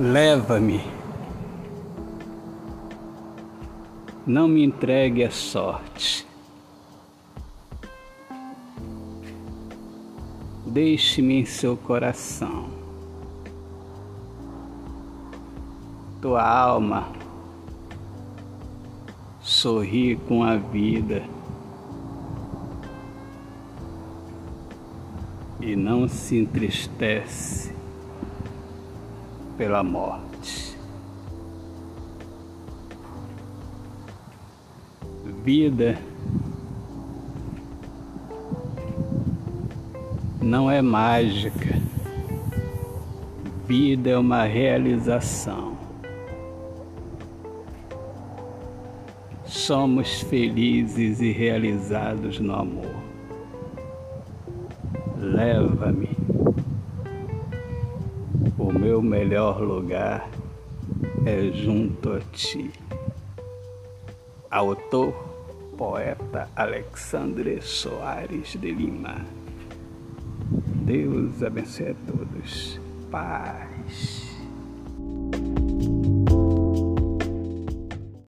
Leva-me. Não me entregue a sorte. Deixe-me em seu coração. Tua alma sorri com a vida e não se entristece pela morte. Vida não é mágica, vida é uma realização. Somos felizes e realizados no amor. Leva-me o meu melhor lugar é junto a ti. Autor, poeta Alexandre Soares de Lima. Deus abençoe a todos. Paz.